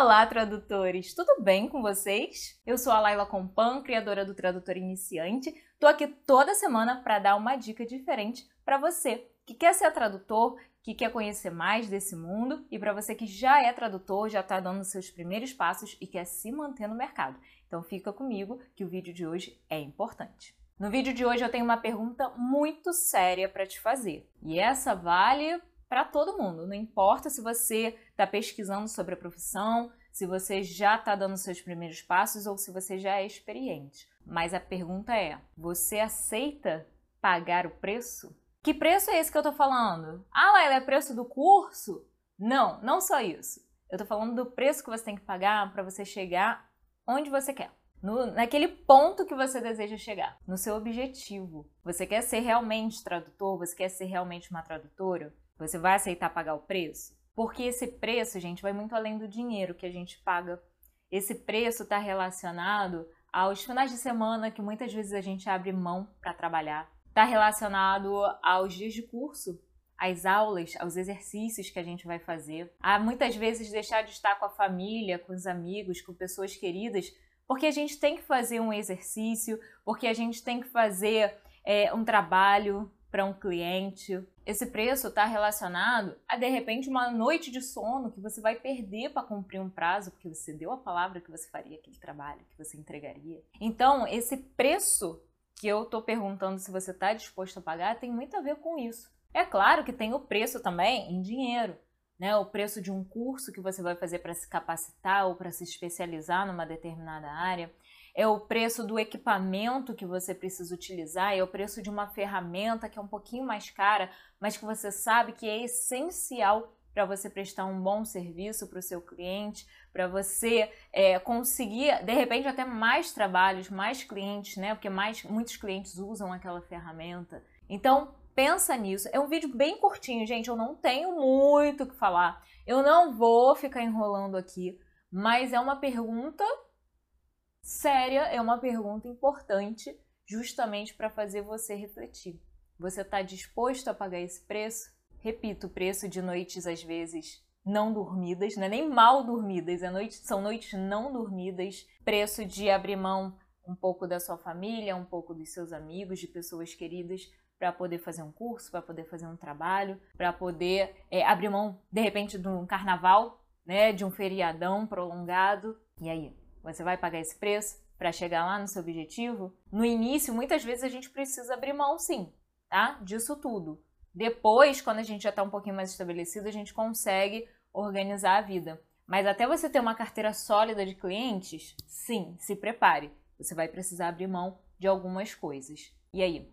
Olá, tradutores! Tudo bem com vocês? Eu sou a Laila Compan, criadora do Tradutor Iniciante. Tô aqui toda semana para dar uma dica diferente para você que quer ser tradutor, que quer conhecer mais desse mundo e para você que já é tradutor, já está dando seus primeiros passos e quer se manter no mercado. Então fica comigo que o vídeo de hoje é importante. No vídeo de hoje eu tenho uma pergunta muito séria para te fazer. E essa vale para todo mundo, não importa se você está pesquisando sobre a profissão, se você já está dando seus primeiros passos ou se você já é experiente. Mas a pergunta é: você aceita pagar o preço? Que preço é esse que eu estou falando? Ah, Laila, é preço do curso? Não, não só isso. Eu estou falando do preço que você tem que pagar para você chegar onde você quer. No, naquele ponto que você deseja chegar, no seu objetivo. Você quer ser realmente tradutor? Você quer ser realmente uma tradutora? Você vai aceitar pagar o preço? Porque esse preço, gente, vai muito além do dinheiro que a gente paga. Esse preço está relacionado aos finais de semana que muitas vezes a gente abre mão para trabalhar. Está relacionado aos dias de curso, às aulas, aos exercícios que a gente vai fazer. A muitas vezes deixar de estar com a família, com os amigos, com pessoas queridas, porque a gente tem que fazer um exercício, porque a gente tem que fazer é, um trabalho, para um cliente. Esse preço está relacionado a de repente uma noite de sono que você vai perder para cumprir um prazo, porque você deu a palavra que você faria aquele trabalho, que você entregaria. Então, esse preço que eu estou perguntando se você está disposto a pagar tem muito a ver com isso. É claro que tem o preço também em dinheiro. Né, o preço de um curso que você vai fazer para se capacitar ou para se especializar numa determinada área é o preço do equipamento que você precisa utilizar, é o preço de uma ferramenta que é um pouquinho mais cara, mas que você sabe que é essencial para você prestar um bom serviço para o seu cliente, para você é, conseguir, de repente, até mais trabalhos, mais clientes, né? Porque mais, muitos clientes usam aquela ferramenta. Então, pensa nisso. É um vídeo bem curtinho, gente. Eu não tenho muito o que falar. Eu não vou ficar enrolando aqui, mas é uma pergunta séria, é uma pergunta importante, justamente para fazer você refletir. Você está disposto a pagar esse preço? Repito, preço de noites às vezes não dormidas, não é nem mal dormidas, é noite, são noites não dormidas, preço de abrir mão um pouco da sua família, um pouco dos seus amigos, de pessoas queridas, para poder fazer um curso, para poder fazer um trabalho, para poder é, abrir mão, de repente, de um carnaval, né, de um feriadão prolongado. E aí, você vai pagar esse preço para chegar lá no seu objetivo? No início, muitas vezes a gente precisa abrir mão, sim, tá? Disso tudo. Depois, quando a gente já está um pouquinho mais estabelecido, a gente consegue organizar a vida. Mas até você ter uma carteira sólida de clientes, sim, se prepare. Você vai precisar abrir mão de algumas coisas. E aí,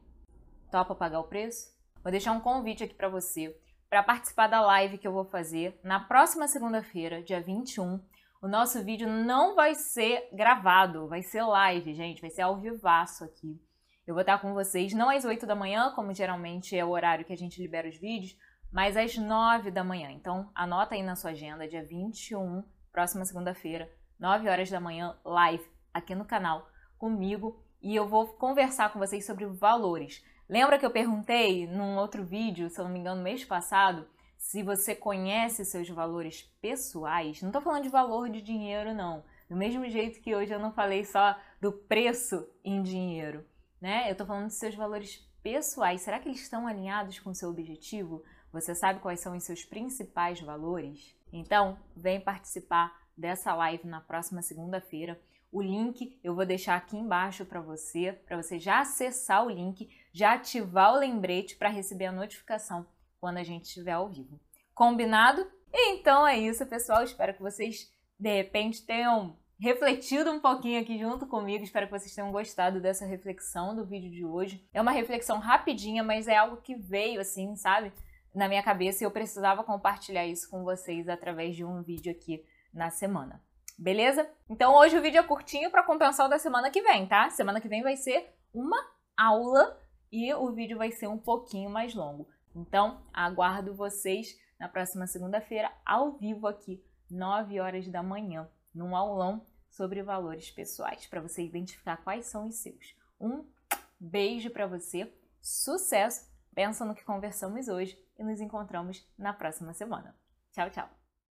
topa pagar o preço? Vou deixar um convite aqui para você para participar da live que eu vou fazer na próxima segunda-feira, dia 21, o nosso vídeo não vai ser gravado, vai ser live, gente, vai ser ao vivaço aqui. Eu vou estar com vocês não às 8 da manhã, como geralmente é o horário que a gente libera os vídeos, mas às 9 da manhã. Então, anota aí na sua agenda, dia 21, próxima segunda-feira, 9 horas da manhã, live aqui no canal comigo e eu vou conversar com vocês sobre valores. Lembra que eu perguntei num outro vídeo, se eu não me engano, mês passado, se você conhece seus valores pessoais, não estou falando de valor de dinheiro, não. Do mesmo jeito que hoje eu não falei só do preço em dinheiro, né? Eu estou falando de seus valores pessoais. Será que eles estão alinhados com o seu objetivo? Você sabe quais são os seus principais valores? Então, vem participar dessa live na próxima segunda-feira. O link eu vou deixar aqui embaixo para você, para você já acessar o link, já ativar o lembrete para receber a notificação quando a gente estiver ao vivo. Combinado? Então é isso, pessoal. Espero que vocês de repente tenham refletido um pouquinho aqui junto comigo. Espero que vocês tenham gostado dessa reflexão do vídeo de hoje. É uma reflexão rapidinha, mas é algo que veio assim, sabe, na minha cabeça e eu precisava compartilhar isso com vocês através de um vídeo aqui na semana. Beleza? Então hoje o vídeo é curtinho para compensar o da semana que vem, tá? Semana que vem vai ser uma aula e o vídeo vai ser um pouquinho mais longo. Então, aguardo vocês na próxima segunda-feira, ao vivo aqui, 9 horas da manhã, num aulão sobre valores pessoais, para você identificar quais são os seus. Um beijo para você, sucesso, pensa no que conversamos hoje e nos encontramos na próxima semana. Tchau, tchau!